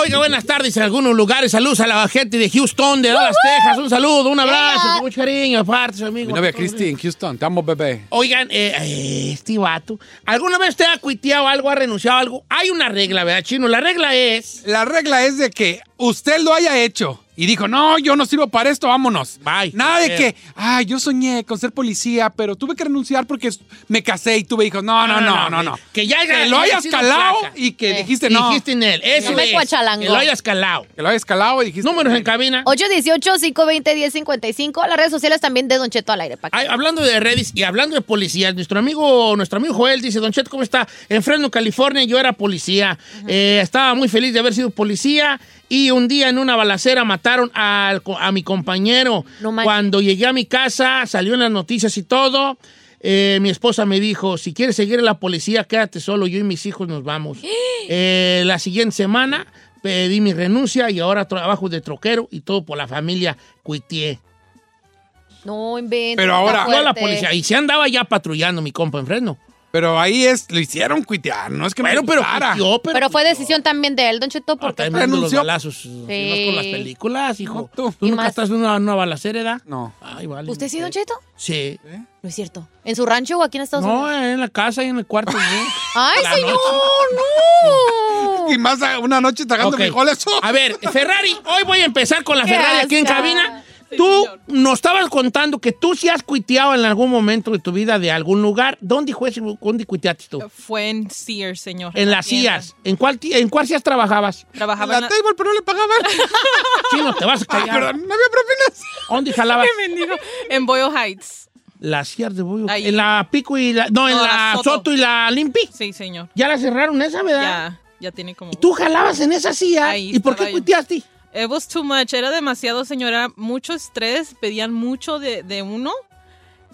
Oiga, buenas tardes en algunos lugares. Saludos a la gente de Houston, de Dallas, Texas. Un saludo, un abrazo, con mucho cariño, aparte, su amigo. Mi novia Cristi en Houston, te amo, bebé. Oigan, eh, eh, este vato, ¿alguna vez usted ha cuiteado algo, ha renunciado a algo? Hay una regla, ¿verdad, Chino? La regla es... La regla es de que usted lo haya hecho y dijo, no, yo no sirvo para esto, vámonos. Bye. Nada de que, ay, yo soñé con ser policía, pero tuve que renunciar porque me casé y tuve hijos. No, no, no, no, no. Que ya haya- Que lo haya hayas calado y que Eh. dijiste no. Dijiste en él. Eso es. Que lo hayas calado. Que lo hayas calado y dijiste. Números en cabina. 818-520-1055. Las redes sociales también de Don Cheto al aire. hablando de redes y hablando de policías, nuestro amigo, nuestro amigo Joel dice, Don Chet, ¿cómo está? En Fresno, California, yo era policía. Eh, estaba muy feliz de haber sido policía y un día en una balacera mataron al a mi compañero. No. Cuando llegué a mi casa, salió en las noticias y todo. eh, mi esposa me dijo, si quieres seguir en la policía, quédate solo, yo y mis hijos nos vamos. Eh, la siguiente semana pedí mi renuncia y ahora trabajo de troquero y todo por la familia Cuitié. No inventes. Pero ahora- No a la policía. Y se andaba ya patrullando mi compa en Fresno. Pero ahí es, lo hicieron cuitear, no es que Bueno, me pero cuitió, pero, Pero fue decisión también de él, Don Cheto, Ah, porque también viendo los renunció. balazos. si no es con las películas, hijo. No, tú. ¿Tú ¿Y nunca más? estás en una, una balacera, edad? No. Ay, vale. ¿Usted sí, Don Cheto? Sí. No es cierto. ¿En su rancho o aquí en Estados No, Unidos? en la casa y en el cuarto. ¿no? ¡Ay, la señor! ¡No! Y más una noche tragando Ok. frijoles. A ver, Ferrari, hoy voy a empezar con la Ferrari aquí en asca. Tú nos estabas contando que tú sí has cuiteado en algún momento de tu vida de algún lugar. ¿Dónde fue? ese- ¿Dónde cuiteaste tú? Fue en Sears, señor. En la las. CIAS. ¿En cuál, ¿En cuál CIAS trabajabas? Trabajaba la en la... table, pero no le pagaban. Chino, te vas a callar. pero no había propinas. ¿Dónde jalabas? En Boyle Heights. Las CIAS de Boyo. Ahí. En la Pico y la... No, en la, la Soto. Soto. y la Limpi. Sí, señor. Ya la cerraron esa, ¿verdad? Ya, ya tiene como... ¿Y tú jalabas en esa silla? Ahí ¿Y por qué yo. cuiteaste? It was too much. Era demasiado, señora. Mucho estrés. Pedían mucho de, de uno.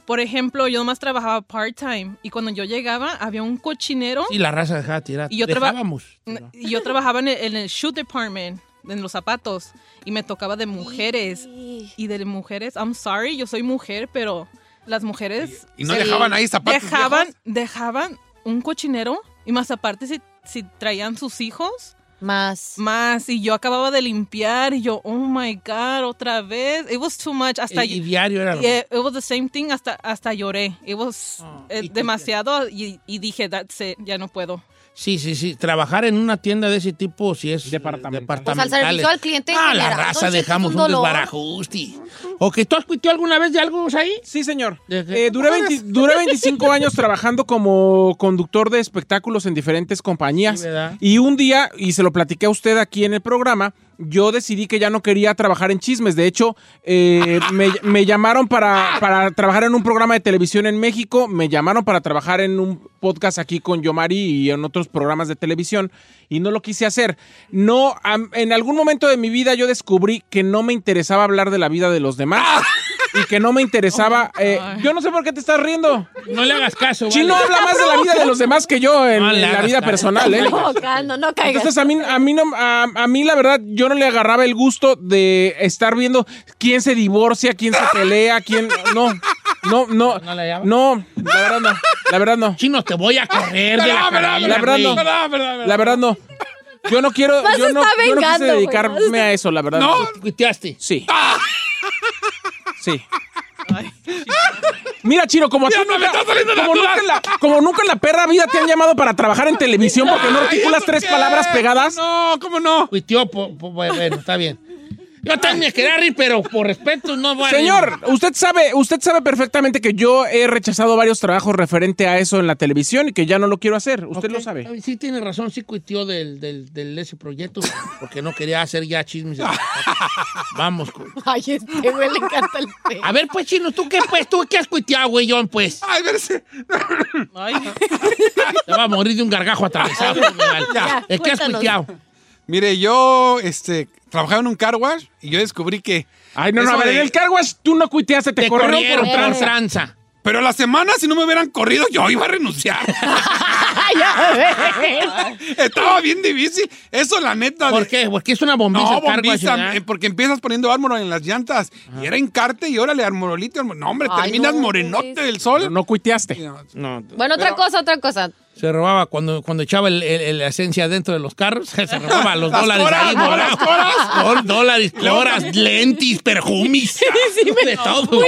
Por ejemplo, yo nomás trabajaba part-time. Y cuando yo llegaba, había un cochinero. Y la raza dejaba tirar. Y yo traba- Dejábamos. Y yo trabajaba en el, en el shoe department, en los zapatos. Y me tocaba de mujeres. Y de mujeres, I'm sorry, yo soy mujer, pero las mujeres... Y no se- dejaban ahí zapatos Dejaban, viejos. dejaban un cochinero. Y más aparte, si, si traían sus hijos, Más. más. Y yo acababa de limpiar. Y yo, oh my God, otra vez. It was too much. Hasta Y, y diario era lo Yeah, it was the same thing. Hasta, hasta lloré. It was Oh, eh, ¿y demasiado. Y, y dije, that's it, ya no puedo. Sí, sí, sí. Trabajar en una tienda de ese tipo, si es Departamental. Pues al servicio al cliente en Ah, la raza dejamos un, un desbarajuste. ¿O que tú has cuiteado alguna vez de algo ahí? Sí, señor. Eh, duré, 20 duré 25 años trabajando como conductor de espectáculos en diferentes compañías. Sí, ¿verdad? y un día, y se lo platiqué a usted aquí en el programa, yo decidí que ya no quería trabajar en chismes. De hecho, eh, me, me llamaron para, para trabajar en un programa de televisión en México, me llamaron para trabajar en un podcast aquí con Yomari y en otros programas de televisión, y no lo quise hacer. No, en algún momento de mi vida yo descubrí que no me interesaba hablar de la vida de los demás. Y que no me interesaba. eh, yo no sé por qué te estás riendo. No le hagas caso. Chino vale. habla más de la vida de los demás que yo en, No la vida caso. personal, ¿eh? No, no caigas. Entonces a mí, a mí no, a, a mí la verdad yo no le agarraba el gusto de estar viendo quién se divorcia, quién se pelea, quién no, no, no, ¿No le llama? no, la verdad no, la verdad no, Chino, te voy a correr de la cabina, la verdad no, la verdad no. Yo no quiero, yo no, yo no quise dedicarme a eso, la verdad. ¿No? ¿Cuiteaste? Sí. Sí. Mira, Chino, como a ti nunca, está saliendo como, nunca en la, como nunca en la perra vida te han llamado para trabajar en televisión porque no articulas ¿eso tres qué? palabras pegadas. No, ¿cómo no? Po- po- bueno, está bien. Yo también reír, pero por respeto no voy a Señor, usted sabe, usted sabe perfectamente que yo he rechazado varios trabajos referente a eso en la televisión y que ya no lo quiero hacer. Usted lo sabe. Sí, tiene razón, sí cuitió del, del, del ese proyecto porque no quería hacer ya chismes. Vamos. cu- Ay, este güey le encanta el té. A ver, pues, Chino, ¿tú qué, pues? ¿Tú qué has cuiteado, güey, John, pues? Ay, verse. Ay, Te va a morir de un gargajo atravesado. Ya, ¿De qué has cuiteado? Mire, yo este, trabajaba en un car wash y yo descubrí que. Ay, no, no, a ver, de- en el car wash tú no cuiteaste, te, Te corrieron, corrieron por tranza. tranza. Pero la semana, si no me hubieran corrido, yo iba a renunciar. Estaba bien difícil. Eso, la neta. ¿Por de- qué? Porque es una. No, bombiza, nacional. eh, porque empiezas poniendo ármor en las llantas. Y era encarte y órale, armorolito. armor- No, hombre, Ay, terminas no, morenote del sol. Pero no cuiteaste. No, Bueno, otra cosa, otra cosa. Se robaba cuando, cuando echaba el- el- esencia dentro de los carros. Se robaba los Las dólares coras, ahí, no, ¿no? las coras. Dólares, coras, lentis, perfumes. de todo.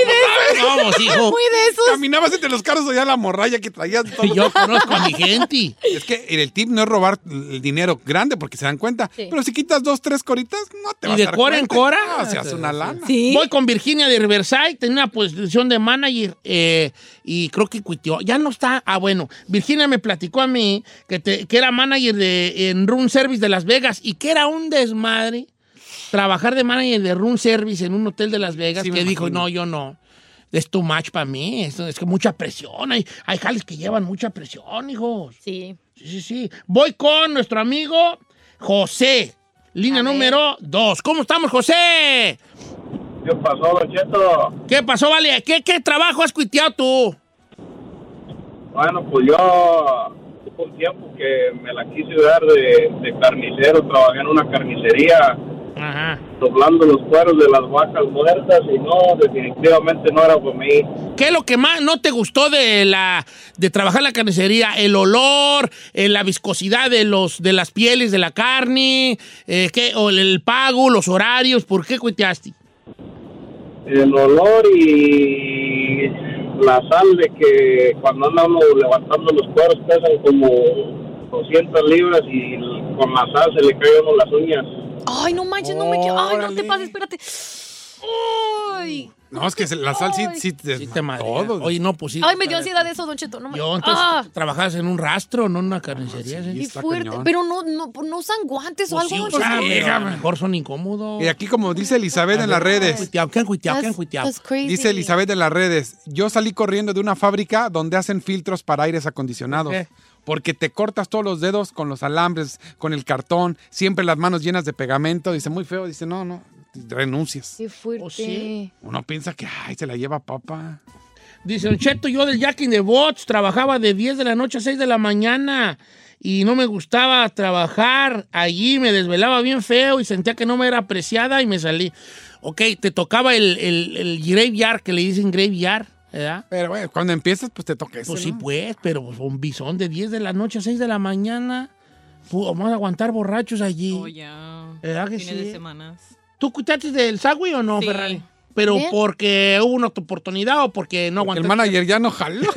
Vamos, hijo. Muy de esos. Caminabas entre los carros allá la morralla que traías. todo. Y yo conozco a mi gente. Es que el tip no es robar el dinero grande porque se dan cuenta. Sí. Pero si quitas dos, tres coritas, no te ¿Y vas a de dar cora en cora? No, se hace una lana. Sí. Voy con Virginia de Riverside, tenía una posición de manager eh, y creo que cuitió. Ya no está. Ah, bueno, Virginia me platicó a mí que, te- que era manager de, en Room Service de Las Vegas y que era un desmadre trabajar de manager de Room Service en un hotel de Las Vegas Sí, me que dijo, no, yo no. Es too much para mí. Es que mucha presión. Hay, hay jales que llevan mucha presión, hijos. Sí. Sí, sí, sí. Voy con nuestro amigo José. Línea número dos. ¿Cómo estamos, José? ¿Qué pasó, Don Cheto? ¿Qué pasó, Vale? ¿Qué, qué trabajo has cuiteado tú? Bueno, pues yo hubo un tiempo que me la quise dar de, de carnicero, trabajé en una carnicería Ajá. doblando los cueros de las vacas muertas y no, definitivamente no era por mí. ¿Qué es lo que más no te gustó de la de trabajar en la carnicería? ¿El olor, eh, la viscosidad de los de las pieles de la carne, eh, ¿qué? o el, pago, los horarios? ¿Por qué cuiteaste? El olor y la sal de que cuando andamos levantando los cueros pesan como 200 libras y con la sal se le caen a uno las uñas. Ay, no manches, no me quiero. Ay, no te pases, espérate. Ay. No, es que la sal sí, sí te, Sí te todo. Oye, no, pues sí. Ay, me dio ansiedad de eso, Don Cheto. No me... Yo, entonces, Ah, trabajabas en un rastro, no en una carnicería. ¿sí? qué está fuerte. cañón. Pero no, no, no usan guantes o Pues algo. sí, Don usan, Cheto. pero a lo mejor son incómodos. Y aquí, como dice Elizabeth en las redes, Cuiteado, ¿Qué han cuiteado? ¿Qué han That's- cuiteado? that's crazy. dice Elizabeth en las redes, yo salí corriendo de una fábrica donde hacen filtros para aires acondicionados. Porque te cortas todos los dedos con los alambres, con el cartón, siempre las manos llenas de pegamento. Dice, muy feo. Dice, no, no, renuncias. Qué fuerte. ¿Oh, sí? Uno piensa que, ay, se la lleva papa. Dice, Don Cheto, yo del Jack in the Box trabajaba de 10 de la noche a 6 de la mañana y no me gustaba trabajar allí, me desvelaba bien feo y sentía que no me era apreciada y me salí. Ok, te tocaba el, el, el graveyard, que le dicen graveyard, ¿verdad? Pero bueno, cuando empiezas, pues te toca eso. Pues sí, ¿no? pues, pero pues, un bisón de 10 de la noche a 6 de la mañana, vamos a aguantar borrachos allí. oh, ya. ¿Verdad que Fines sí? de semanas. ¿Tú cuitaste del Sagui o no, Sí. Ferrari? ¿Pero porque hubo una oportunidad o porque no aguantaste? el manager ya no jaló.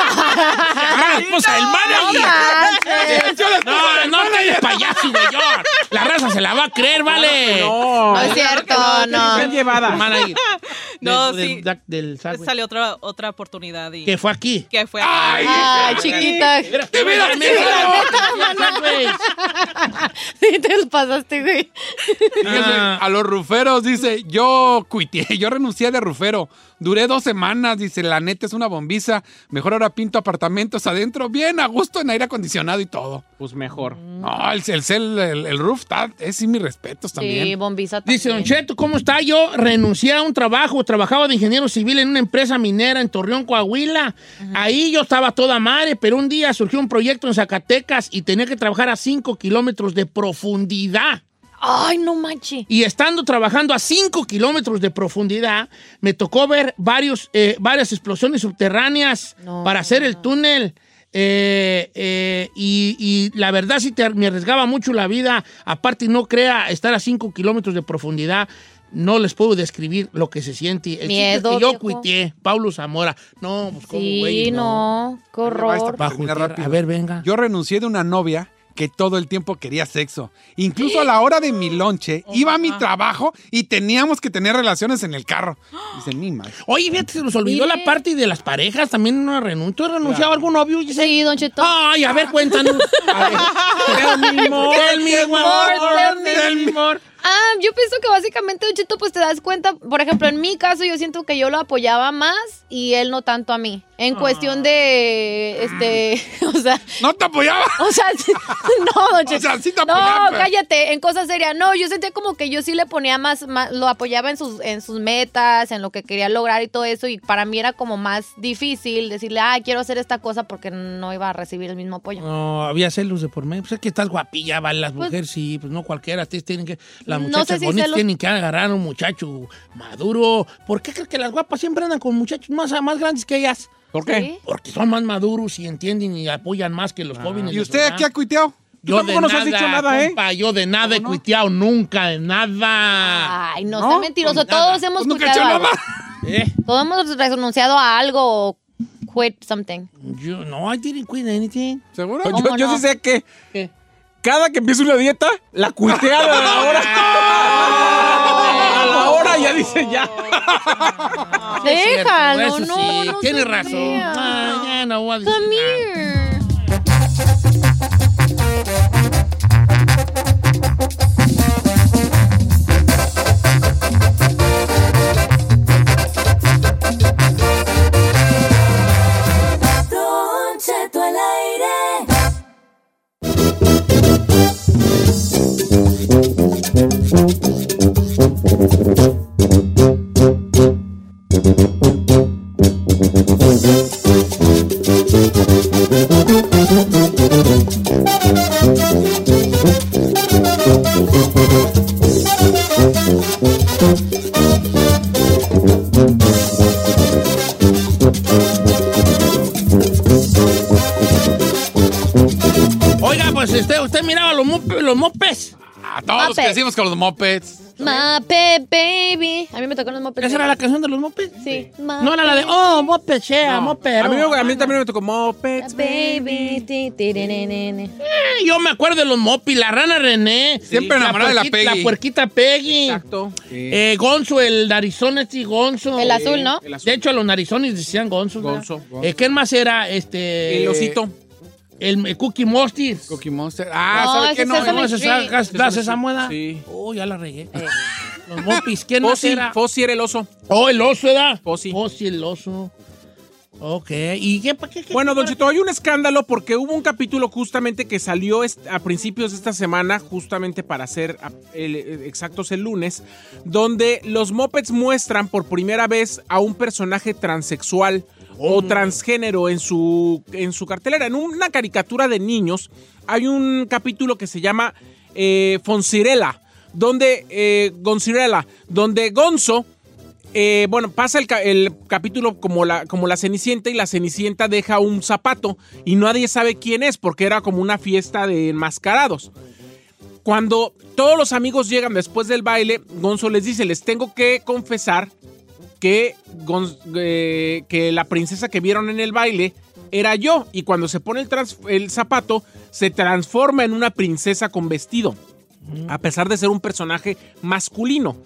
¡Ah, la esposa del manager! No, no te des payaso, güey. yo. La raza se la va a creer, vale. No. No es cierto, no. Bien llevada. No, Del- sí. Del, del. Salió otra, otra oportunidad y Que fue aquí. que fue Ay, chiquita. ¡Te mira, Sí, te los pasaste, güey. Fíjese, a los ruferos, dice, yo cuité, yo renuncié de rufero. Duré dos semanas, dice, la neta es una bombiza. Mejor ahora pinto apartamentos adentro, bien a gusto en aire acondicionado y todo. Pues mejor. No, el, el, cel- el, el roof, está- es sí mis respetos también. Sí, bombiza también. Dice Don Cheto, ¿cómo está? Yo renuncié a un trabajo, trabajaba de ingeniero civil en una empresa minera en Torreón, Coahuila. Ahí yo estaba toda madre, pero un día surgió un proyecto en Zacatecas y tenía que trabajar a 5 kilómetros de profundidad. Ay, no manches. Y estando trabajando a 5 kilómetros de profundidad, me tocó ver varios, eh, varias explosiones subterráneas No. para hacer el túnel. Eh, eh, y, y la verdad sí te- me arriesgaba mucho la vida. Aparte, no crea estar a 5 kilómetros de profundidad. no les puedo describir lo que se siente. El chiste es Miedo, que yo viejo. cuiteé, Paulo Zamora. No, pues como Sí, güey, no, qué horror. Rápido. A ver, venga. Yo renuncié de una novia que todo el tiempo quería sexo. Incluso a la hora de mi lonche, iba a mi trabajo y teníamos que tener relaciones en el carro. Dice, ni mal. Oye, fíjate, se nos olvidó Mire. la parte de las parejas. También una renuncia. ¿Tú has renunciado a algún novio? Sí, Don Cheto. Ay, a ver, cuéntanos. A ver. Tell me more, tell me more, Tell me tell me more. Ah, yo pienso que básicamente, Don Cheto, pues te das cuenta, por ejemplo, en mi caso yo siento que yo lo apoyaba más y él no tanto a mí. En cuestión de, este, o sea... ¿No te apoyaba? O sea, no, Don O sea, sí te No, apoyaba, pero- cállate, en cosas serias. No, yo sentía como que yo sí le ponía más, más- lo apoyaba en sus, en sus metas, en lo que quería lograr y todo eso. Y para mí era como más difícil decirle, ah, quiero hacer esta cosa porque no iba a recibir el mismo apoyo. No, había celos de por medio. Pues es que estás guapilla, ¿vale? Las mujeres sí, pues no cualquiera. ustedes tienen que, las No muchachas sé si bonitas celos- tienen que agarrar a un muchacho maduro. ¿Por qué crees que las guapas siempre andan con muchachos más, más grandes que ellas? ¿Por qué? ¿Sí? Porque son más maduros y entienden y apoyan más que los jóvenes. ¿Y de usted aquí ha cuiteado? Yo tampoco de nos has dicho nada, ¿eh? Yo de nada he cuiteado, nunca, de nada. Ay, no, ¿No? sea mentiroso. Nada. Todos hemos Pues nunca he hecho nada. ¿Eh? Todos hemos renunciado a algo o quit something. Yo, no, I didn't quit anything. ¿Seguro? Yo, ¿Cómo yo no? sí sé que ¿Qué? cada que empieza una dieta, la cuitea a la hora. a la hora ya dice ya. Déjalo, no, no Tienes razón. crea. Ah, ya no voy a decir Come nada. here. Con los mopeds. Mape, baby. A mí me tocó los mopeds. ¿Esa era la canción de los mopes? Sí. No era la de, oh, mope, sea, mope. A mí, me- a mí también me tocó mopeds. Baby. ti, ti, ni, ni, ni, ni. Eh, Yo me acuerdo de los mopis, la rana René. Siempre enamorada de la Peggy. La puerquita Peggy. Exacto. Eh, Gonzo, el narizón este Gonzo. El azul, ¿no? El azul. De hecho, a los narizones decían Gonzo. Gonzo, Gonzo. Eh, ¿Quién más era? Este... El osito. El, el Cookie Monster. Cookie Monster. Ah, No, ¿sabe ese qué? es No, Sesame ¿No no, sacas das esa mueda? Sí. Oh, ya la regué. Los mopis, ¿quién Fossi, era? Fossi era el oso. Oh, el oso, ¿verdad? Fossi. Fossi, el oso. Ok. ¿Y qué? qué, qué Bueno, Don Cheto, hay un escándalo porque hubo un capítulo justamente que salió a principios de esta semana, justamente para ser eh, exactos el lunes, donde los Muppets muestran por primera vez a un personaje transexual o transgénero en su, en su cartelera. En una caricatura de niños hay un capítulo que se llama eh, Fonsirela, donde eh, donde Gonzo eh, bueno, pasa el capítulo como la, como la Cenicienta y la Cenicienta deja un zapato y nadie sabe quién es porque era como una fiesta de enmascarados. Cuando todos los amigos llegan después del baile, Gonzo les dice, les tengo que confesar que, eh, que la princesa que vieron en el baile era yo y cuando se pone el, zapato se transforma en una princesa con vestido, a pesar de ser un personaje masculino.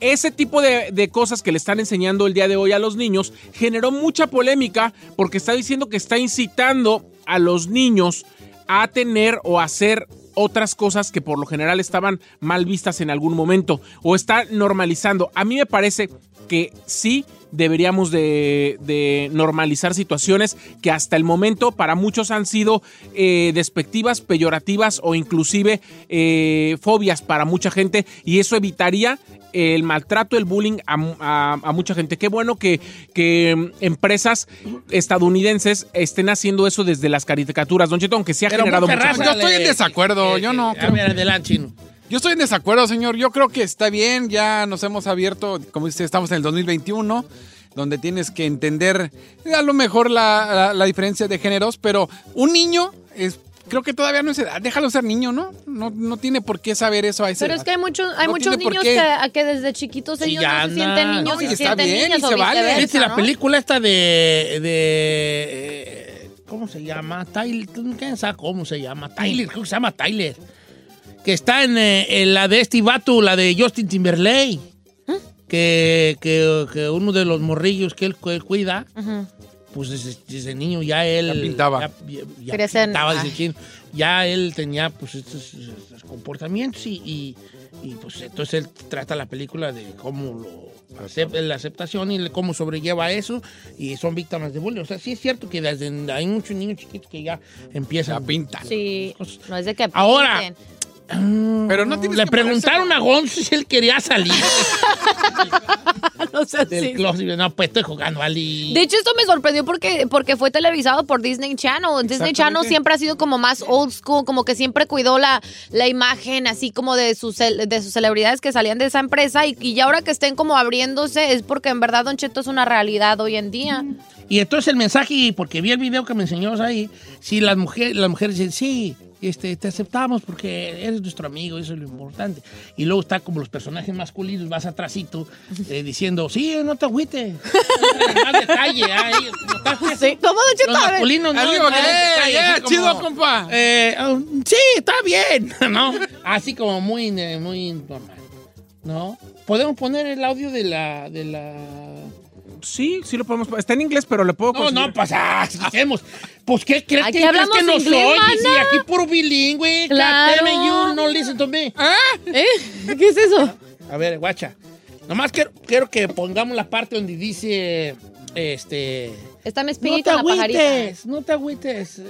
Ese tipo de, de cosas que le están enseñando el día de hoy a los niños generó mucha polémica porque está diciendo que está incitando a los niños a tener o hacer otras cosas que por lo general estaban mal vistas en algún momento o está normalizando. A mí me parece que sí deberíamos de, de normalizar situaciones que hasta el momento para muchos han sido eh, despectivas, peyorativas o inclusive eh, fobias para mucha gente y eso evitaría el maltrato, el bullying a, a- a mucha gente. Qué bueno que, que mm, empresas estadounidenses estén haciendo eso desde las caricaturas, Don Cheto, aunque se ha Pero generado mucha Yo estoy en desacuerdo, yo no A creo- ver, adelante, chino. Yo estoy en desacuerdo, señor. Yo creo que está bien. Ya nos hemos abierto, como dice, estamos en el 2021, donde tienes que entender a lo mejor la, la- la diferencia de géneros, pero un niño es creo que todavía no es edad. Déjalo ser niño, ¿no? No, no tiene por qué saber eso a esa Pero edad. es que hay muchos, hay No muchos niños que, a que desde chiquitos ellos no se sienten niños No, y se está sienten bien, niñas y o se vale. ¿Viste la ¿no? película esta de. de eh, ¿Cómo se llama? Tyler. ¿Quién sabe cómo se llama? Tyler, creo que se llama Tyler. Que está en, eh, en la de este vato, la de Justin Timberlake. ¿Mm? Que, que, que uno de los morrillos que él, que él cuida, Ujú. pues desde, desde niño ya él. Ya pintaba. Ya, ya- ya pintaba desde chino. Ya él tenía pues estos, estos comportamientos y, y, y, pues entonces él trata la película de cómo lo acep- la aceptación y cómo sobrelleva eso y son víctimas de bullying. O sea, sí es cierto que desde hay muchos niños chiquitos que ya empiezan Ya pintan. Sí, no es de que Ahora. Pero no tienes le que preguntaron a Gonzo si él quería salir no sé del si- closet. No, pues estoy jugando Ali. De hecho, esto me sorprendió porque, porque fue televisado por Disney Channel. Disney Channel siempre ha sido como más old school, como que siempre cuidó la, la imagen así como de sus, de sus celebridades que salían de esa empresa y, y ya ahora que estén como abriéndose es porque en verdad Don Cheto es una realidad hoy en día. Y entonces el mensaje, porque vi el video que me enseñó ahí, si las mujeres, las mujeres dicen, sí, este, te aceptamos porque eres nuestro amigo, eso es lo importante. Y luego está como los personajes masculinos, vas atrásito, eh, diciendo, sí, no te agüites. Más detalle, ahí, ¿notaste eso? Sí, ¿Cómo Cheto? Los masculinos, ¿no? "Eh, detalle, como, chido, compa". eh, oh, sí, está bien, ¿no? Así como muy, muy normal, ¿no? Podemos poner el audio de la, de la Sí, sí lo podemos. Está en inglés, pero le puedo no, conseguir. no, pues, ah, hacemos. Pues, ¿qué crees Aquí que, crees hablamos que nos inglés, oyes? Y mana. aquí puro bilingüe. Claro. You no listen to me. ¿Eh? ¿Qué es eso? A ver, guacha. Nomás quiero, quiero que pongamos la parte donde dice, este... Está mi No espíritu te en la pajarita. agüites, no te agüites.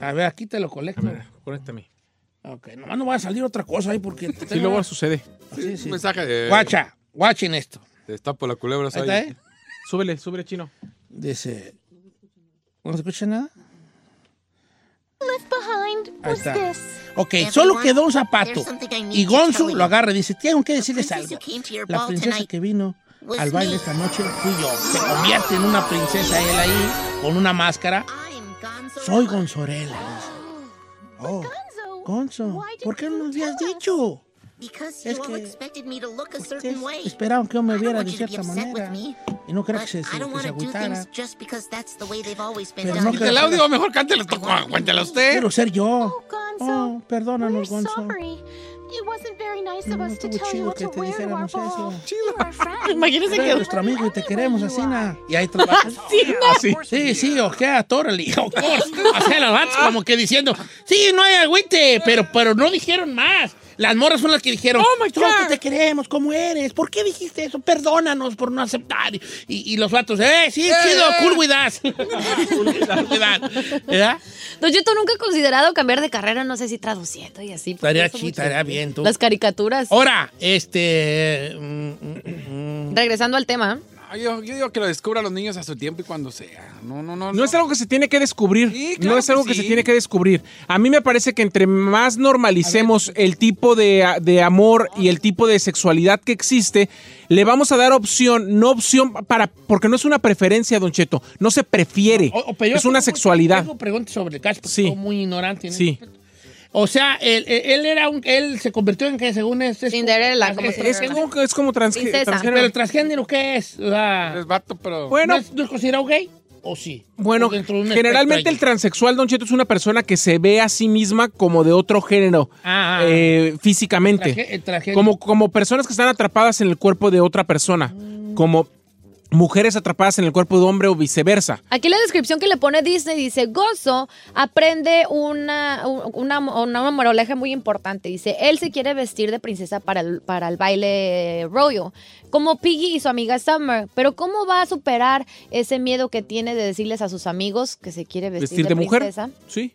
A ver, aquí te lo colecto. Conéctame. Ok, nomás no va a salir otra cosa ahí porque... te Sí, luego sucede. Sí, sí. Un mensaje de. Guacha, guachen esto. Destapo la culebra. Ahí está, ¿eh? Súbele, súbele, chino. Dice... ¿No se escucha nada? Left behind was está. this. Ok, solo Everyone, quedó un zapato. Y Gonzo lo agarra y dice, tengo que decirles algo. La princesa que vino al baile me. esta noche fui yo. Se convierte en una princesa él ahí, con una máscara. Soy Gonzorela. Oh, Gonzo, ¿por qué no nos habías dicho? Because Es you all que expected me to look a Ustedes certain way. esperaban que yo me I don't viera want de to cierta manera. Y no creo que se, se, que se to do agüitara. things just because that's the way they've always been Pero no Quita el audio, mejor cántelo, cuéntelo usted. Quiero ser yo. Oh, Gonzo, Oh, perdónanos, we're Gonzo. sorry. It wasn't very nice of No us to estuvo tell you chido what que to wear to our ball. Imagínense Eres que... nuestro amigo y te queremos así, na. Y ahí trabajas. Así. Sí, sí, o sea, tórale, of course. Vatos como que diciendo, sí, no hay agüite, pero, pero no dijeron más. Las morras son las que dijeron, Oh, my "Nosotros God. te queremos, ¿cómo eres? ¿Por qué dijiste eso? Perdónanos por no aceptar. Y, y los vatos, eh, sí, chido, cool with us. cool with us. ¿Verdad? Don Cheto nunca he considerado cambiar de carrera, no sé si traduciendo y así. Estaría chido, estaría bien, tú. Las caricaturas. Ahora, este... mm, mm, mm, Regresando al tema. No, yo, yo digo que lo descubra los niños a su tiempo y cuando sea. No, no, no. No es algo que se tiene que descubrir. Sí, claro no es algo que que, sí. se tiene que descubrir. A mí me parece que entre más normalicemos el tipo de, de amor y el tipo de sexualidad que existe, le vamos a dar opción, no opción para, porque no es una preferencia, Don Cheto, no se prefiere. o- o, es una sexualidad. Tengo preguntas sobre el caso, porque Sí. soy muy ignorante. en Sí. O sea, él, él- era un, él se convirtió en que según es, es Cinderella, como es, se es- Es como, es como Princesa. transgénero. pero el transgénero qué es, o sea, Es vato, pero. Bueno, ¿no, es, no es considerado gay o sí? Bueno, de generalmente el transexual, Don Cheto, es una persona que se ve a sí misma como de otro género Ah, ah, eh, físicamente. Traje- el traje- Como, como personas que están atrapadas en el cuerpo de otra persona. Como mujeres atrapadas en el cuerpo de hombre o viceversa. Aquí la descripción que le pone Disney dice, Gozo aprende una, una, una moraleja muy importante. Dice, él se quiere vestir de princesa para el, para el baile royal, como Piggy y su amiga Summer. Pero ¿cómo va a superar ese miedo que tiene de decirles a sus amigos que se quiere vestir, Vestir de mujer. princesa? Sí.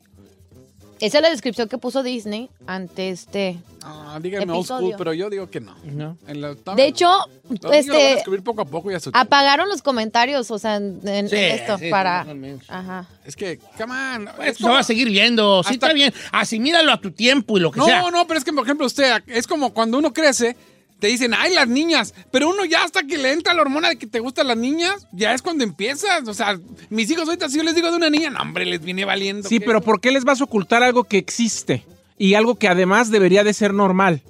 Esa es la descripción que puso Disney ante este... Ah, díganme old school, pero yo digo que no. No. En la- De hecho, los niños lo a este, poco a poco y a su apagaron los comentarios, o sea, en, en Sí, esto sí, para... Ajá. Es que, come on. Pues, es se va a seguir viendo, sí Hasta- está bien, asimílalo a tu tiempo y lo que sea. No, no, pero es que, por ejemplo, usted, es como cuando uno crece, te dicen, ay, las niñas. Pero uno ya hasta que le entra la hormona de que te gustan las niñas, ya es cuando empiezas. O sea, mis hijos ahorita, si yo les digo de una niña, no, hombre, les viene valiendo. Sí, ¿qué? pero ¿por qué les vas a ocultar algo que existe? Y algo que además debería de ser normal.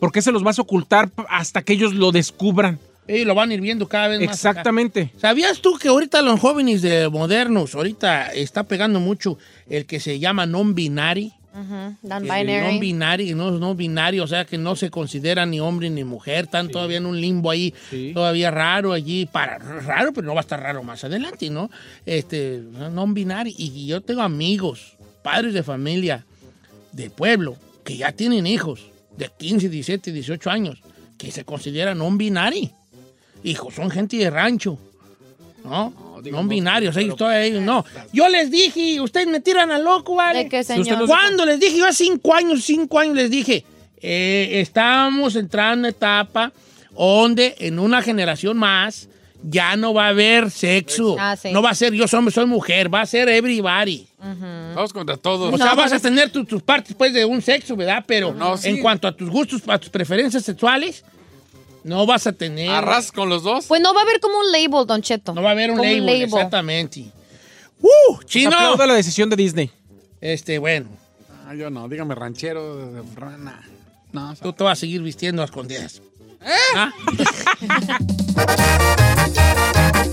¿Por qué se los vas a ocultar hasta que ellos lo descubran? Y lo van a ir viendo cada vez más. acá. Exactamente. ¿Sabías tú que ahorita los jóvenes de modernos, ahorita está pegando mucho el que se llama non-binary? Non-binary. non-binary, no, no binario, o sea que no se considera ni hombre ni mujer, están todavía en un limbo ahí, todavía raro allí, para raro, pero no va a estar raro más adelante, ¿no? Este, non-binary. Y yo tengo amigos, padres de familia, de pueblo, que ya tienen hijos de 15, 17, 18 años, que se consideran non-binary. Hijos, son gente de rancho. ¿No? No, binarios, ellos todavía ellos no. Yo les dije, ustedes me tiran a loco, ¿vale? ¿De qué, señor? ¿Cuándo les dije? Yo hace cinco años, cinco años les dije, eh, estamos entrando en una etapa donde en una generación más ya no va a haber sexo. Ah, sí. No va a ser yo soy, soy mujer, va a ser everybody. Vamos contra todos. O sea, vas a tener tu- tus partes pues, de un sexo, ¿verdad? Pero No, sí. en cuanto a tus gustos, a tus preferencias sexuales, no vas a tener... Arras con los dos. Pues no va a haber como un label, Don Cheto. No va a haber un label, exactamente. ¡Uh! ¡Chino! Aplaudo la decisión de Disney. Este, bueno, Ah, yo no, dígame ranchero de rana. No, o sea, tú te vas a seguir vistiendo a escondidas. ¿Ah?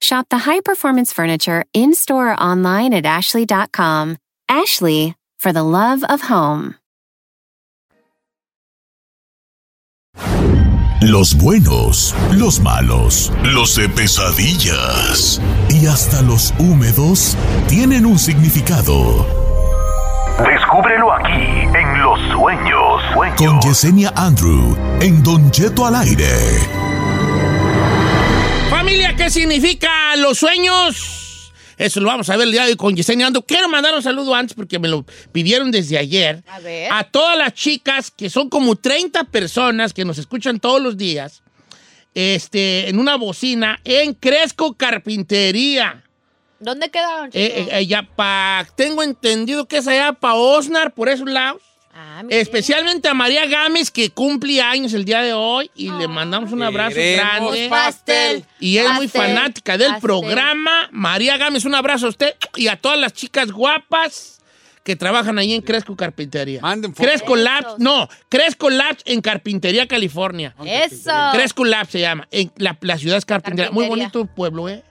Shop the high performance furniture in store or online at ashley.com. Ashley, for the love of home. Los buenos, los malos, los de pesadillas y hasta los húmedos tienen un significado. Descúbrelo aquí en Los Sueños. Sueños. Con Yesenia Andrew en Don Cheto al aire. ¿Qué significa los sueños? Eso lo vamos a ver el día de hoy con Yesenia Ando. Quiero mandar un saludo antes porque me lo pidieron desde ayer. A ver. A todas las chicas, que son como 30 personas que nos escuchan todos los días, este, en una bocina en Cresco Carpintería. ¿Dónde quedaron, Eh, eh, allá pa- tengo entendido que es allá para Osnar, por esos lados. Ah. Especialmente a María Gámez, que cumple años el día de hoy, y le mandamos un abrazo grande. pastel. Y es muy fanática del pastel. programa. María Gámez, un abrazo a usted y a todas las chicas guapas que trabajan ahí en Cresco Carpintería. Manden. Cresco Labs, no, Cresco Labs en Carpintería, California. Eso. Cresco Labs se llama. En la, la ciudad es Carpintería. Muy bonito pueblo, ¿eh?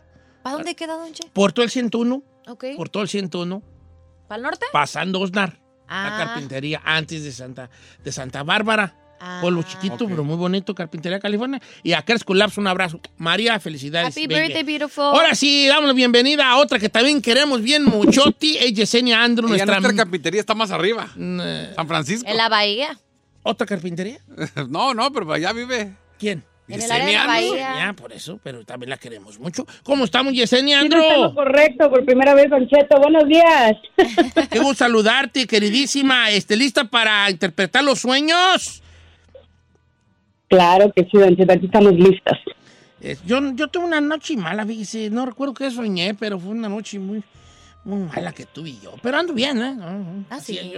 ¿Para dónde queda, Don Che? Por todo el 101. Ok. Por todo el 101. ¿Para el norte? Pasando Osnar. Ah. La carpintería antes de Santa, de Santa Bárbara. Ah. Pueblo chiquito, pero muy bonito, Carpintería, California. Y a Cresco Labs, un abrazo. María, felicidades. Happy baby. birthday, beautiful. Ahora sí, damos la bienvenida a otra que también queremos bien muchoti. Es Yesenia Andrew, Ella nuestra... nuestra carpintería está más arriba. San Francisco. En la bahía. ¿Otra carpintería? no, no, pero allá vive. ¿Quién? En el área de la bahía. Ya, por eso, pero también la queremos mucho. ¿Cómo estamos, Yesenia Sí, no Andro? correcto, por primera vez, Don Cheto. Buenos días. Qué gusto saludarte, queridísima. Este, ¿Lista para interpretar los sueños? Claro que sí, Don Cheto, aquí estamos listas. Eh, yo, yo tuve una noche mala, fíjese. No recuerdo qué soñé, pero fue una noche muy, muy mala que tuve yo. Pero ando bien, ¿eh? Ah, así, sí.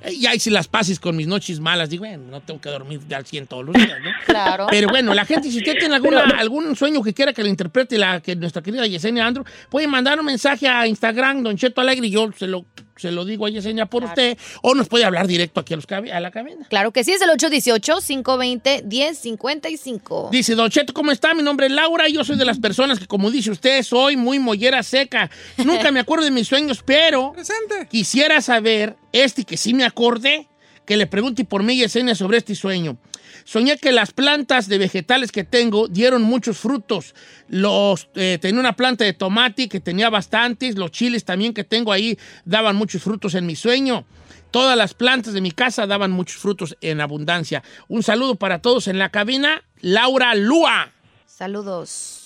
eh, ya hice las paces con mis noches malas. Digo, bueno, no tengo que dormir de al 100 todos los días, ¿no? Claro. Pero bueno, la gente, si usted tiene alguna, algún sueño que quiera que le interprete la, que nuestra querida Yesenia Andro, puede mandar un mensaje a Instagram, Don Cheto Alegre, y yo se lo, se lo digo a Yesenia por usted, o nos puede hablar directo aquí a, los, a la cabina. Claro que sí, es el 818-520-1055. Dice, Don Cheto, ¿cómo está? Mi nombre es Laura y yo soy de las personas que, como dice usted, soy muy mollera seca. Nunca me acuerdo de mis sueños, pero quisiera saber, este que sí me acordé, que le pregunte por mí, Yesenia, sobre este sueño. Soñé que las plantas de vegetales que tengo dieron muchos frutos. Los, eh, tenía una planta de tomate que tenía bastantes. Los chiles también que tengo ahí daban muchos frutos en mi sueño. Todas las plantas de mi casa daban muchos frutos en abundancia. Un saludo para todos en la cabina. Laura Lua. Saludos.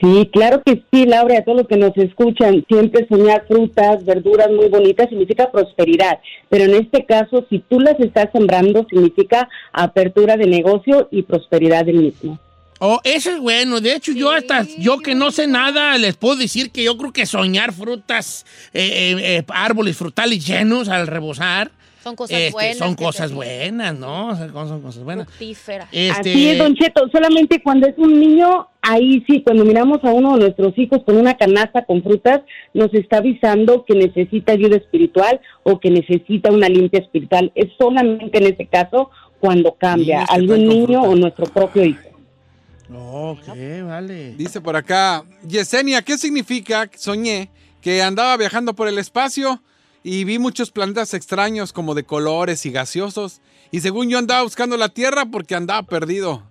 Sí, claro que sí, Laura, a todos los que nos escuchan, siempre soñar frutas, verduras muy bonitas significa prosperidad, pero en este caso, si tú las estás sembrando, significa apertura de negocio y prosperidad del mismo. Oh, eso es bueno. De hecho, yo hasta, yo que no sé nada, les puedo decir que yo creo que soñar frutas, eh, eh, eh, árboles frutales llenos al rebosar, Son cosas este, buenas. son cosas buenas, ¿no? O sea, son cosas buenas. Fructíferas. Este- Así es, Don Cheto, solamente cuando es un niño, ahí sí, cuando miramos a uno de nuestros hijos con una canasta con frutas, nos está avisando que necesita ayuda espiritual o que necesita una limpia espiritual. Es solamente en ese caso cuando cambia algún niño o nuestro propio hijo. Ok, vale. Dice por acá, Yesenia, ¿qué significa? Soñé que andaba viajando por el espacio y vi muchos planetas extraños como de colores y gaseosos. Y según yo andaba buscando la Tierra porque andaba perdido.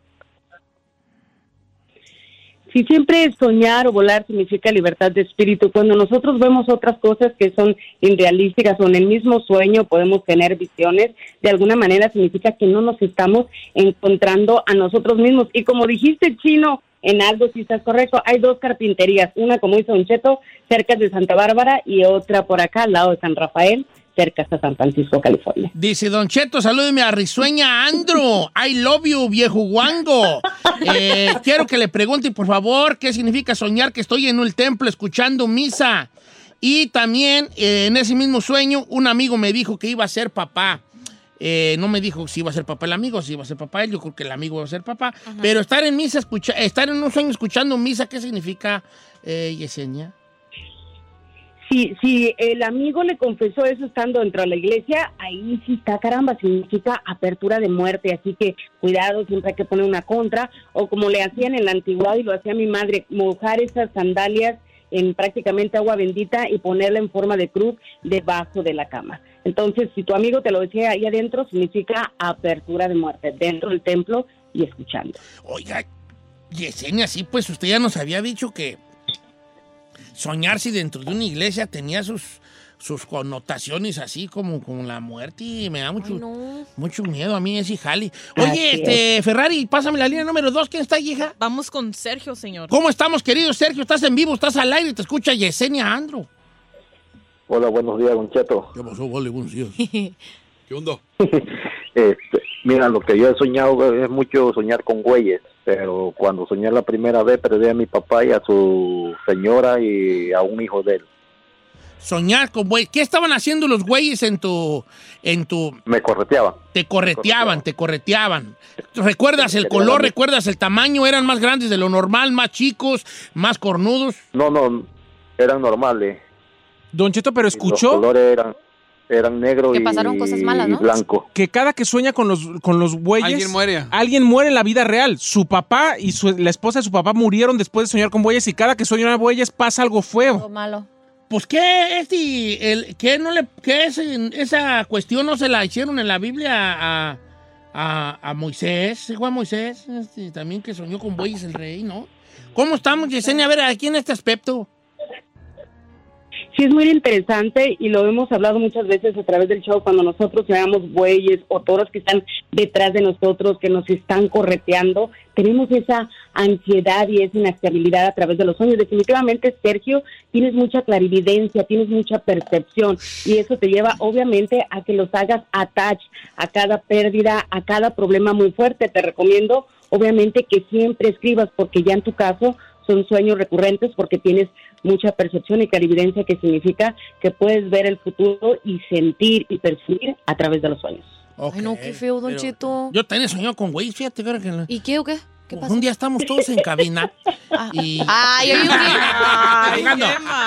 Si siempre soñar o volar significa libertad de espíritu, cuando nosotros vemos otras cosas que son irrealísticas o en el mismo sueño podemos tener visiones, de alguna manera significa que no nos estamos encontrando a nosotros mismos. Y como dijiste, Chino, en algo si estás correcto, hay dos carpinterías, una como hizo Don Cheto, cerca de Santa Bárbara y otra por acá, al lado de San Rafael, cerca de San Francisco, California. Dice Don Cheto, salúdeme a Risueña Andro. I love you, viejo guango. Eh, quiero que le pregunte, por favor, qué significa soñar que estoy en un templo escuchando misa. Y también, eh, en ese mismo sueño, un amigo me dijo que iba a ser papá. Eh, no me dijo si iba a ser papá el amigo, si iba a ser papá él. Yo creo que el amigo iba a ser papá. Pero estar en misa, escucha, estar en un sueño escuchando misa, ¿qué significa, eh, Yesenia? Si, si el amigo le confesó eso estando dentro de la iglesia, ahí sí está, caramba, significa apertura de muerte, así que cuidado, siempre hay que poner una contra, o como le hacían en la antigüedad y lo hacía mi madre, mojar esas sandalias en prácticamente agua bendita y ponerla en forma de cruz debajo de la cama. Entonces, si tu amigo te lo decía ahí adentro, significa apertura de muerte, dentro del templo y escuchando. Oiga, Yesenia, sí, pues usted ya nos había dicho que soñar si dentro de una iglesia tenía sus, sus connotaciones así como, como la muerte y me da mucho, mucho miedo a mí ese jali. Oye, este, Ferrari, pásame la línea número dos. ¿Quién está ahí, hija? Vamos con Sergio, señor. ¿Cómo estamos, querido Sergio? Estás en vivo, estás al aire, te escucha Yesenia Andro. Hola, buenos días, Don Cheto. ¿Qué pasó? Vale, buenos días. ¿Qué onda? Este, mira, lo que yo he soñado es mucho soñar con güeyes, pero cuando soñé la primera vez perdí a mi papá y a su señora y a un hijo de él. Soñar con güey. ¿Qué estaban haciendo los güeyes en tu, en tu, Me correteaban. te correteaban, te correteaban. ¿Recuerdas el color? ¿Recuerdas el tamaño? ¿Eran más grandes de lo normal, más chicos, más cornudos? No, no, eran normales. Don Cheto, pero Los escuchó colores eran, eran negro Que y, pasaron cosas malas, y ¿no? blanco. que cada que sueña con los, con los bueyes... Alguien muere. Alguien muere en la vida real. Su papá y su- la esposa de su papá murieron después de soñar con bueyes y cada que sueña con bueyes pasa algo feo. Todo malo. Pues qué este, el, qué no le, qué es, esa cuestión no se la hicieron en la Biblia a, a, a Moisés, ¿se acuerda Moisés? Este, también que soñó con bueyes el rey, ¿no? ¿Cómo estamos, Yesenia? A ver, aquí en este aspecto. Sí, es muy interesante y lo hemos hablado muchas veces a través del show cuando nosotros veamos bueyes o toros que están detrás de nosotros, que nos están correteando, tenemos esa ansiedad y esa inestabilidad a través de los sueños. Definitivamente, Sergio, tienes mucha clarividencia, tienes mucha percepción y eso te lleva obviamente a que los hagas attach a cada pérdida, a cada problema muy fuerte. Te recomiendo obviamente que siempre escribas porque ya en tu caso son sueños recurrentes porque tienes mucha percepción y clarividencia que significa que puedes ver el futuro y sentir y percibir a través de los sueños. Ay, no, qué feo, Don pero- Cheto. Yo también soñado con bueyes, fíjate. que- ¿Y qué o qué? ¿Qué pasó? un día estamos todos en cabina y... Ay, oye, Ay, jugando.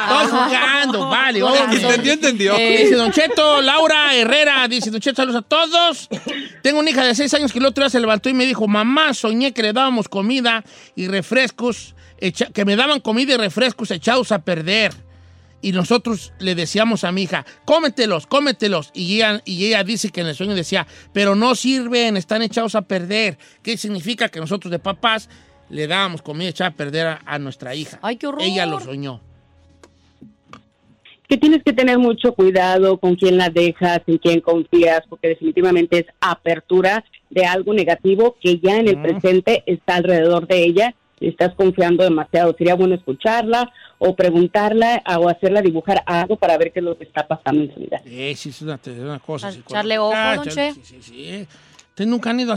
Todos jugando, vale. Entendió, entendió. Eh, Dice Don Cheto, Laura Herrera, dice Don Cheto, saludos a todos. Tengo una hija de seis años que el otro día se levantó y me dijo, mamá, soñé que le dábamos comida y refrescos, echa- que me daban comida y refrescos echados a perder. Y nosotros le decíamos a mi hija, cómetelos, cómetelos. Y ella, y ella dice que en el sueño decía, pero no sirven, están echados a perder. ¿Qué significa que nosotros de papás le dábamos comida echada a perder a, a nuestra hija? Ay, qué horror. Ella lo soñó. Que tienes que tener mucho cuidado con quién la dejas, en quién confías, porque definitivamente es apertura de algo negativo que ya en el presente está alrededor de ella estás confiando demasiado. Sería bueno escucharla o preguntarla o hacerla dibujar algo para ver qué es lo que está pasando en su vida. Eh, sí, es una, es una cosa. Echarle ojo, Ah, don Che. Sí, sí, sí. eh. ¿Ustedes nunca han ido a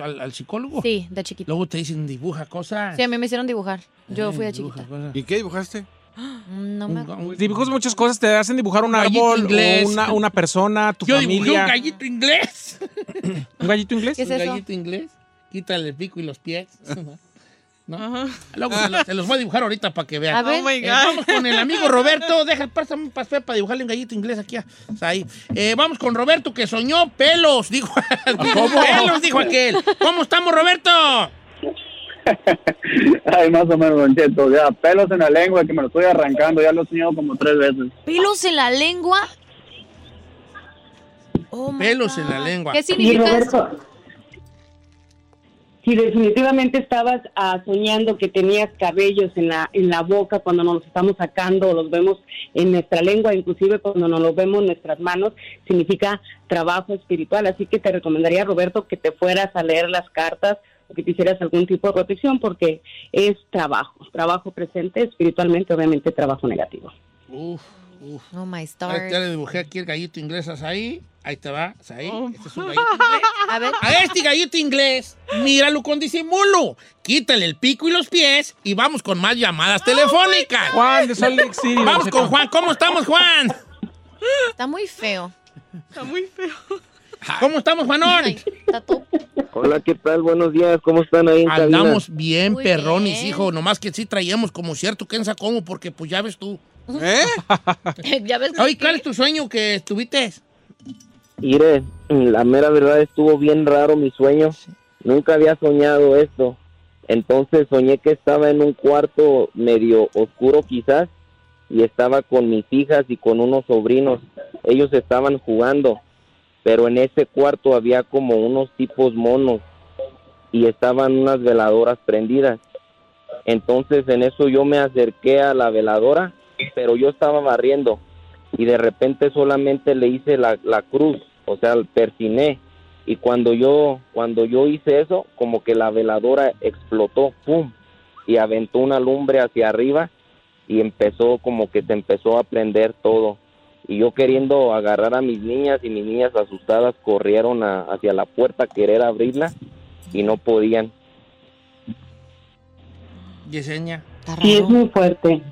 al, al psicólogo? Sí, de chiquita. Luego te dicen dibuja cosas. Sí, a mí me hicieron dibujar. Yo Eh, fui de chiquita. cosas. ¿Y qué dibujaste? No me Dibujos muchas cosas, te hacen dibujar un gallito árbol, inglés. o una, una persona, tu Yo dibujé familia. un gallito inglés. ¿Un gallito inglés? ¿Qué es un eso? gallito inglés. Quítale el pico y los pies. ¿No? Luego se los, se los voy a dibujar ahorita para que vean. A ver. Oh my Eh, vamos con el amigo Roberto. Deja, pásame un pastel para dibujarle un gallito inglés aquí. a- ahí. Eh, vamos con Roberto que soñó pelos, dijo. Pelos, dijo aquel. ¿Cómo estamos, Roberto? Ay, más o menos, Don Cheto. Ya, pelos en la lengua que me lo estoy arrancando. Ya lo he soñado como tres veces. ¿Pelos en la lengua? Oh, Pelos en la lengua. ¿Qué significa eso? Si definitivamente estabas ah, soñando que tenías cabellos en la en la boca cuando nos los estamos sacando o los vemos en nuestra lengua, inclusive cuando nos los vemos en nuestras manos, significa trabajo espiritual. Así que te recomendaría, Roberto, que te fueras a leer las cartas o que te hicieras algún tipo de protección porque es trabajo, trabajo presente, espiritualmente, obviamente trabajo negativo. Uf. Oh, my Ya, star. ya le dibujé aquí el gallito inglés ahí. Ahí te va, ahí. Oh. Este es un gallito inglés. A ver. A este gallito inglés, míralo con disimulo. Quítale el pico y los pies y vamos con más llamadas telefónicas. Juan de Salt Lake City. Vamos con. Juan. ¿Cómo estamos, Juan? Está muy feo. Está muy feo. ¿Cómo estamos, Juanón? Ay. Hola, ¿qué tal? Buenos días, ¿cómo están ahí en cabina? Andamos bien Muy perrones, bien. hijo. Nomás que sí traíamos como cierto Kenza como, porque pues ya ves tú. ¿Eh? ya ves. Oye, ¿cuál es tu sueño que tuviste? Mire, la mera verdad estuvo bien raro mi sueño. Nunca había soñado esto. Entonces soñé que estaba en un cuarto medio oscuro quizás y estaba con mis hijas y con unos sobrinos. Ellos estaban jugando, pero en ese cuarto había como unos tipos monos y estaban unas veladoras prendidas. Entonces en eso yo me acerqué a la veladora, pero yo estaba barriendo y de repente solamente le hice la, la cruz, o sea, persiné. Y cuando yo, cuando yo hice eso, como que la veladora explotó, ¡pum! Y aventó una lumbre hacia arriba y empezó como que se empezó a prender todo. Y yo queriendo agarrar a mis niñas y mis niñas asustadas corrieron a- hacia la puerta a querer abrirla y no podían. Yesenia. Sí, es muy fuerte.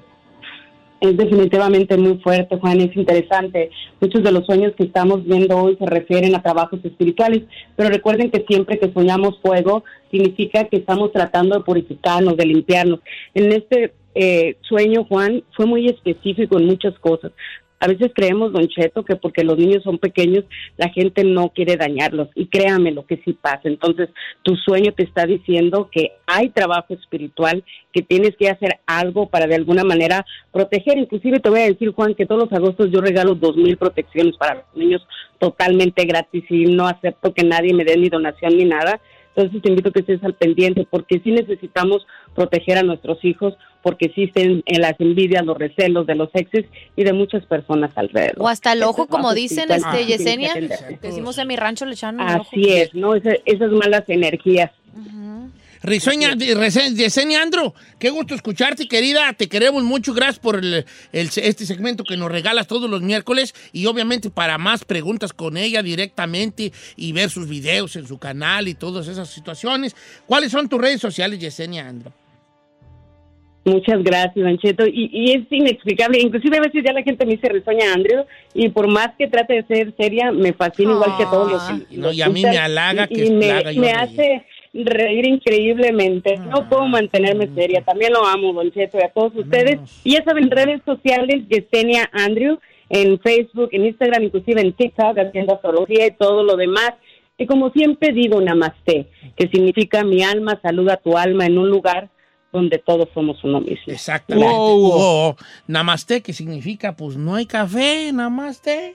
Es definitivamente muy fuerte, Juan, es interesante. Muchos de los sueños que estamos viendo hoy se refieren a trabajos espirituales, pero recuerden que siempre que soñamos fuego significa que estamos tratando de purificarnos, de limpiarnos. En este eh, sueño, Juan, fue muy específico en muchas cosas. A veces creemos, Don Cheto, que porque los niños son pequeños, la gente no quiere dañarlos. Y créame lo que sí pasa. Entonces, tu sueño te está diciendo que hay trabajo espiritual, que tienes que hacer algo para de alguna manera proteger. Inclusive te voy a decir, Juan, que todos los agostos yo regalo dos mil protecciones para los niños totalmente gratis y no acepto que nadie me dé ni donación ni nada. Entonces te invito a que estés al pendiente porque sí necesitamos proteger a nuestros hijos porque existen en las envidias, los recelos de los exes y de muchas personas alrededor. O hasta el ojo, como dicen, este, Yesenia. Decimos en mi rancho le echaron el ojo. Así es, ¿no? Esa- esas malas energías. De- Rese- Yesenia Andro, qué gusto escucharte, querida. Te queremos mucho. Gracias por el- el- este segmento que nos regalas todos los miércoles. Y obviamente para más preguntas con ella directamente y ver sus videos en su canal y todas esas situaciones. ¿Cuáles son tus redes sociales, Yesenia Andro? Muchas gracias, Mancheto. Y, y es inexplicable. Inclusive a veces ya la gente me dice risueña Andrew y por más que trate de ser seria, me fascina igual que todos los, Ah, los no, y a mí me halaga Y- que y me, la haga yo me reír. hace reír increíblemente. No puedo mantenerme seria. También lo amo, Don Cheto, y a todos ustedes. Y ya saben, redes sociales, Yesenia Andrew, en Facebook, en Instagram, inclusive en TikTok, haciendo astrología y todo lo demás. Y como siempre digo, namaste, que significa mi alma saluda a tu alma en un lugar donde todos somos uno mismo. Exactamente. Namaste, que significa, pues no hay café, namaste.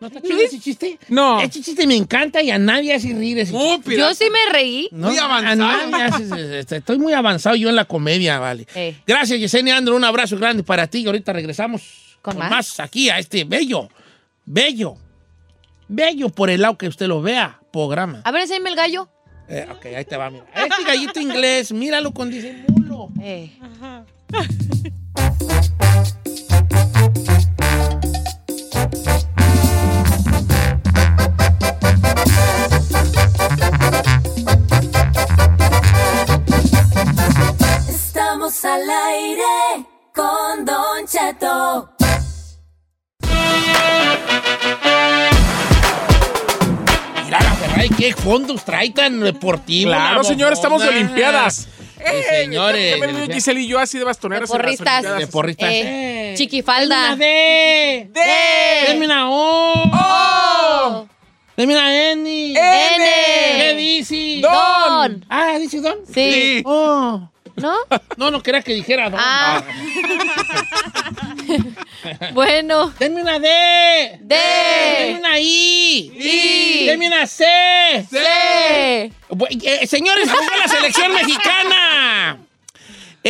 ¿No está chido ese chiste? No. Ese chiste me encanta y a nadie hace reír ese chiste. Yo sí me reí. No, a nadie hace- este, estoy muy avanzado yo en la comedia, vale. Eh. Gracias, Yesenia Andro. Un abrazo grande para ti. Y ahorita regresamos ¿Con con, más? más? aquí a este bello, bello, bello por el lado que usted lo vea, programa. A ver, enséñame el gallo. Eh, ok, ahí te va, mira. Este gallito inglés, míralo con disimulo. Eh. Estamos al aire con Don Cheto. Mira la Ferrari, qué fondos trae tan deportivo. Claro, la señor, estamos de. Olimpiadas. Sí, señores. Ya ven, Giselle y yo así de bastoneras. en las porristas. Olimpiadas. De porristas. Eh, chiquifalda. D. D. Deme una O. O. Deme una N. N. ¿Qué dice? Don. Ah, ¿dice Don? Sí. Oh. ¿No? No, no quería que dijera. Ah. Bueno. Denme una D. D. Denme una I. I. Denme una C. C. Bu- eh, señores, jugó la selección mexicana.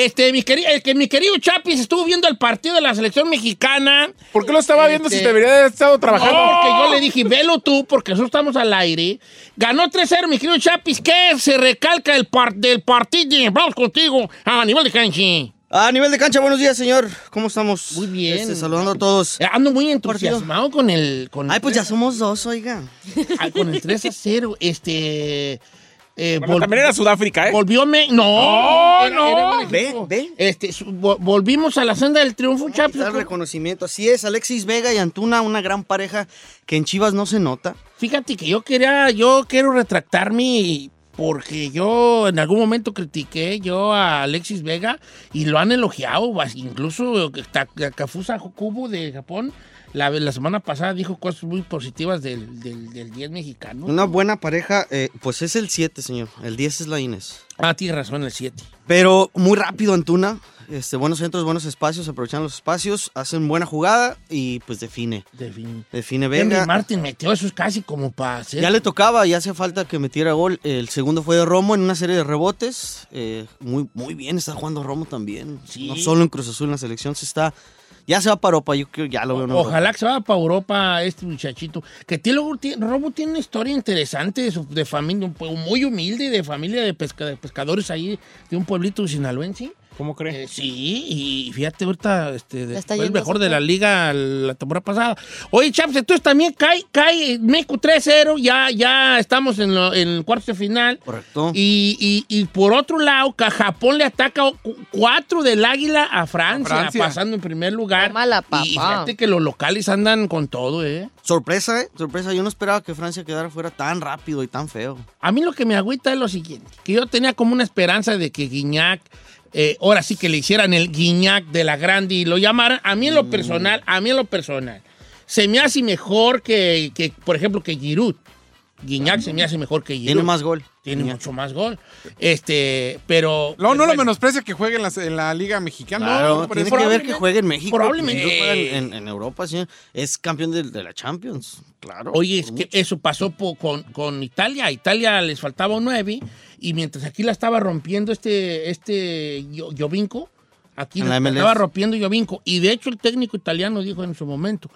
Este, mi querido, el que mi querido Chapis estuvo viendo el partido de la selección mexicana. ¿Por qué lo estaba viendo Este, si debería haber estado trabajando? No, porque yo le dije, velo tú, porque nosotros estamos al aire. Ganó 3-0, mi querido Chapis. ¿Qué se recalca el par- del partido? Vamos contigo a nivel de cancha. A nivel de cancha, buenos días, señor. ¿Cómo estamos? Muy bien. Este, saludando a todos. Eh, Ando muy entusiasmado con el. Con el Ay, pues ya 3 somos dos, oiga. ah, con el 3 a 0. Este. Eh, Bueno, también era Sudáfrica, ¿eh? Volvió me. No, No, era- no. era México. Este, volvimos a la senda del triunfo, Chapis. Dar reconocimiento. Así es, Alexis Vega y Antuna, una gran pareja que en Chivas no se nota. Fíjate que yo quería, yo quiero retractarme porque yo en algún momento critiqué yo a Alexis Vega y lo han elogiado, incluso Kafusa Kubo de Japón la, la semana pasada dijo cosas muy positivas del, del, del 10 mexicano. Una buena pareja, eh, pues es el 7, señor. El 10 es la Inés. Ah, tienes razón, el 7. Pero muy rápido Antuna. Este, buenos centros, buenos espacios, aprovechan los espacios, hacen buena jugada y pues define. Define. Define Henry Vega. Martin metió eso es casi como para hacer. Ya le tocaba, ya hacía falta que metiera gol. El segundo fue de Romo en una serie de rebotes. Eh, muy, muy bien, está jugando Romo también. No solo en Cruz Azul, en la selección se está. Ya se va para Europa, yo creo ya lo veo. Ojalá que se vaya para Europa este muchachito. Que tiene- Robo tiene una historia interesante de, su- de familia, muy humilde, de familia de, pesca- de pescadores ahí, de un pueblito sinaloense. ¿Cómo cree? Eh, sí, y fíjate, ahorita este, fue el mejor de la liga la temporada pasada. Oye, Chaps, entonces también cae, cae México 3-0, ya, ya estamos en, lo- en el cuarto de final. Correcto. Y, y- y por otro lado, Japón le ataca cu- cuatro del Águila a Francia, A Francia. pasando en primer lugar. Tómala, Y papá. fíjate que los locales andan con todo, ¿eh? Sorpresa, ¿eh? Sorpresa. Yo no esperaba que Francia quedara fuera tan rápido y tan feo. A mí lo que me agüita es lo siguiente, que yo tenía como una esperanza de que Guiñac eh, ahora sí que le hicieran el guiñac de la grande y lo llamaran. A mí en lo Mm. personal, a mí en lo personal, se me hace mejor que, que, por ejemplo, que Giroud. Guiñac se me hace mejor que Giroud. Tiene más gol. Tiene mucho más gol. Este, pero... No, no lo bueno, menosprecia que juegue en la, en la Liga Mexicana. Claro, No, tiene pero- que ver que juegue en México. probablemente. no en, en- Europa, sí. Es campeón de, de la Champions. Claro. Oye, es que eso pasó po- con, con Italia. A Italia les faltaba un 9 y mientras aquí la estaba rompiendo este, este Giovinco, aquí la estaba rompiendo Giovinco. Y de hecho el técnico italiano dijo en su momento,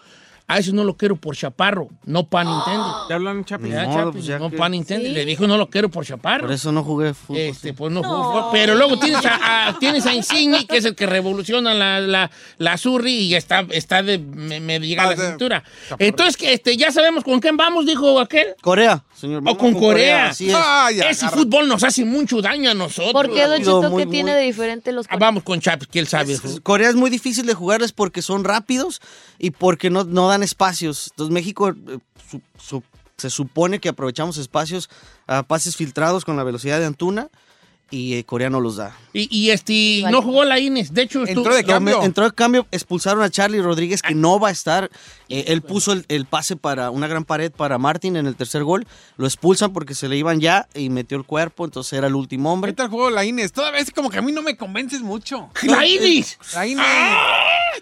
a ese no lo quiero por chaparro, no pan intended. ¿Te hablan, Chapi? Ya, Chapi, pues ya no que- pan intended. Sí. Le dijo no lo quiero por chaparro. Por eso no jugué fútbol. Este, pues no, jugó, pero luego tienes a, a- tienes a Insigne, que es el que revoluciona la, la, la Surri y está, está de, me, me llega a la de- cintura. Entonces, que este, ya sabemos con quién vamos, dijo aquel. Corea, señor. O con Corea. así es. Ay, Ese agarra- fútbol nos hace mucho daño a nosotros. ¿Por qué, Don muy, qué tiene de diferente los Ah, Vamos con Chaps, que él sabe. Es- Corea es muy difícil de jugarles porque son rápidos y porque no, no dan espacios. Entonces México eh, se supone que aprovechamos espacios a pases filtrados con la velocidad de Antuna y eh, Corea no los da. Y, y este, no jugó la Ines. De hecho, Entró de cambio. Entró de cambio, expulsaron a Charlie Rodríguez que no va a estar. Eh, él puso el, el pase para una gran pared para Martin en el tercer gol. Lo expulsan porque se le iban ya y metió el cuerpo, entonces era el último hombre. Ahorita el juego de la Inés. Todavía es como que a mí no me convences mucho. ¡La Inis! La Inés.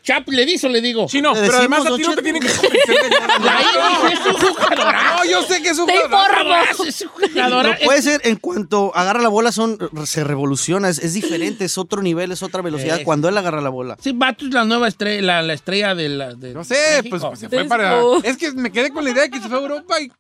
Chap, ¿le dice o le digo? Sí, no, pero además a ti no te tienen que convencer de nada. La Inis es un jugador. No, yo sé que es un Te jugador. informo. Es un jugador. No puede ser, en cuanto agarra la bola son se revoluciona, es, es diferente, es otro nivel, es otra velocidad Es- cuando él agarra la bola. Sí, Bato es la nueva estrella, la, la estrella de la. De No sé, pues, pues, se fue para. Es que me quedé con la idea de que se fue a Europa y.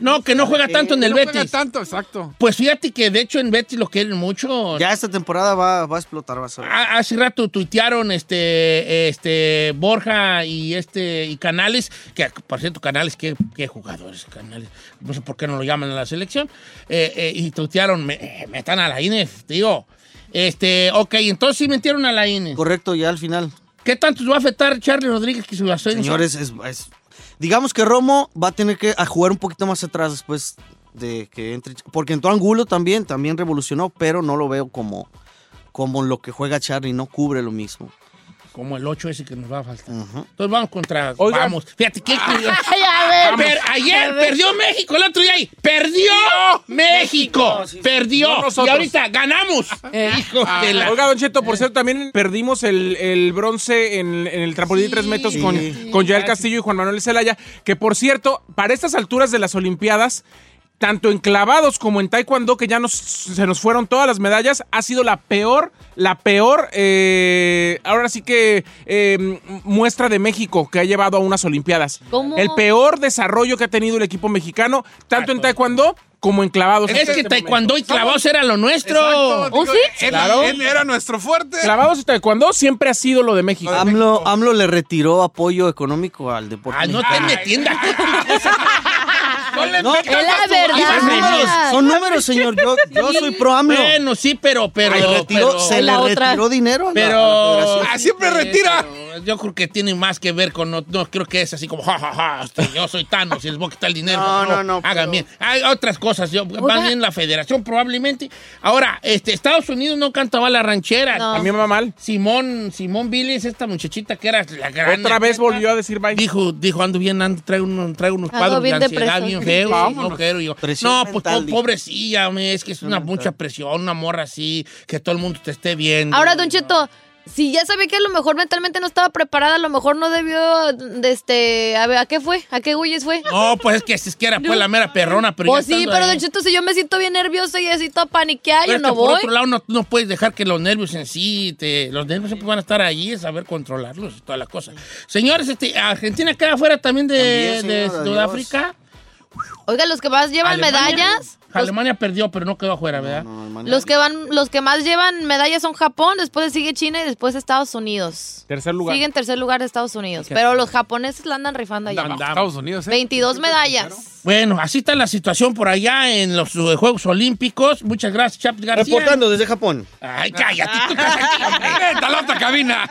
No, que no juega tanto en el no juega Betis. tanto, exacto. Pues fíjate que de hecho en Betis lo quieren mucho. Ya esta temporada va, va a explotar, va a ser. Ha- Hace rato tuitearon este, este Borja y este y Canales, que por cierto, Canales, qué, qué jugadores, Canales. No sé por qué no lo llaman a la selección. Eh, eh, y tuitearon, me, eh, metan a la INEF, tío. Este, ok, entonces sí metieron a la INEF. Correcto, ya al final. ¿Qué tanto va a afectar Charlie Rodríguez que su? Señores, es, es- digamos que Romo va a tener que jugar un poquito más atrás después de que entre. Porque entró Angulo también, también revolucionó, pero no lo veo como, como lo que juega Charlie, no cubre lo mismo. Como el 8 ese que nos va a faltar. Entonces vamos contra. Oigan. Vamos. Fíjate qué curioso. Ay, a ver. Per- ayer perdió México, el otro día ahí. ¡Perdió México! Perdió. No y ahorita ganamos. Hijo de la. Oiga, Don Cheto, por cierto, también perdimos el, el bronce en, en el trampolín de tres metros con, con Yael Castillo y Juan Manuel Zelaya, que por cierto, para estas alturas de las Olimpiadas, tanto en clavados como en taekwondo, que ya nos, se nos fueron todas las medallas, ha sido la peor, la peor, eh, ahora sí que eh, muestra de México que ha llevado a unas Olimpiadas. ¿Cómo? El peor desarrollo que ha tenido el equipo mexicano, tanto en taekwondo como en clavados. Es que taekwondo y clavados era lo nuestro. Exacto, ¿Oh, digo, sí? Era, Claro. era nuestro fuerte. Clavados y taekwondo siempre ha sido lo de México. AMLO, AMLO le retiró apoyo económico al deporte. Ah, no te metiendas. No No, Es la verdad. Son números, son números, señor. Yo, yo soy pro AMLO. Bueno, sí, pero, pero. Se le retiró, pero- se le La otra. retiró dinero a la- Pero. a la federación. Ah, siempre retira. pero Yo creo que tiene más que ver con. No, no creo que es así como, ja, ja, ja, este, yo soy Thanos y les voy a quitar el dinero. No, no, no, Hagan pero- bien. Hay otras cosas. Yo, más bien la federación, probablemente. Ahora, este, Estados Unidos no cantaba la ranchera. No. A mí me va mal. Simón, Simón Billis, esta muchachita que era la gran. Otra vez volvió a decir bye. Dijo, dijo, ando bien, ando, traigo, unos, traigo unos cuadros de ansiedad bien Vámonos. No quiero yo. Presión No, pues mental, pobrecilla, me, es que es una mucha presión, una morra así, que todo el mundo te esté viendo. Ahora, Don Cheto, si ya sabía que a lo mejor mentalmente no estaba preparada, a lo mejor no debió, de este, a ver, ¿a qué fue? ¿A qué güeyes fue? No, pues es que es que era pues la mera perrona, pero Pues ya sí, pero ahí- Don Cheto, si yo me siento bien nerviosa y así toda paniqueada, Pero yo no por voy. otro lado, no, no puedes dejar que los nervios en sí, te, los nervios siempre van a estar allí, es saber controlarlos y toda la cosa. Señores, este, Argentina queda fuera también de, También, de Sudáfrica. Oiga, los que más llevan Alemania. medallas, los, Alemania perdió, pero no quedó afuera, ¿verdad? los que van, los que más llevan medallas son Japón, después sigue China y después Estados Unidos. Tercer lugar. Sigue en tercer lugar Estados Unidos, pero los japoneses la andan rifando allá. Andamos. Estados Unidos, ¿eh? 22 medallas. Bueno, así está la situación por allá en los eh, Juegos Olímpicos. Muchas gracias, Chap García. Reportando desde Japón. Ay, cállate, tú hombre. A la otra cabina.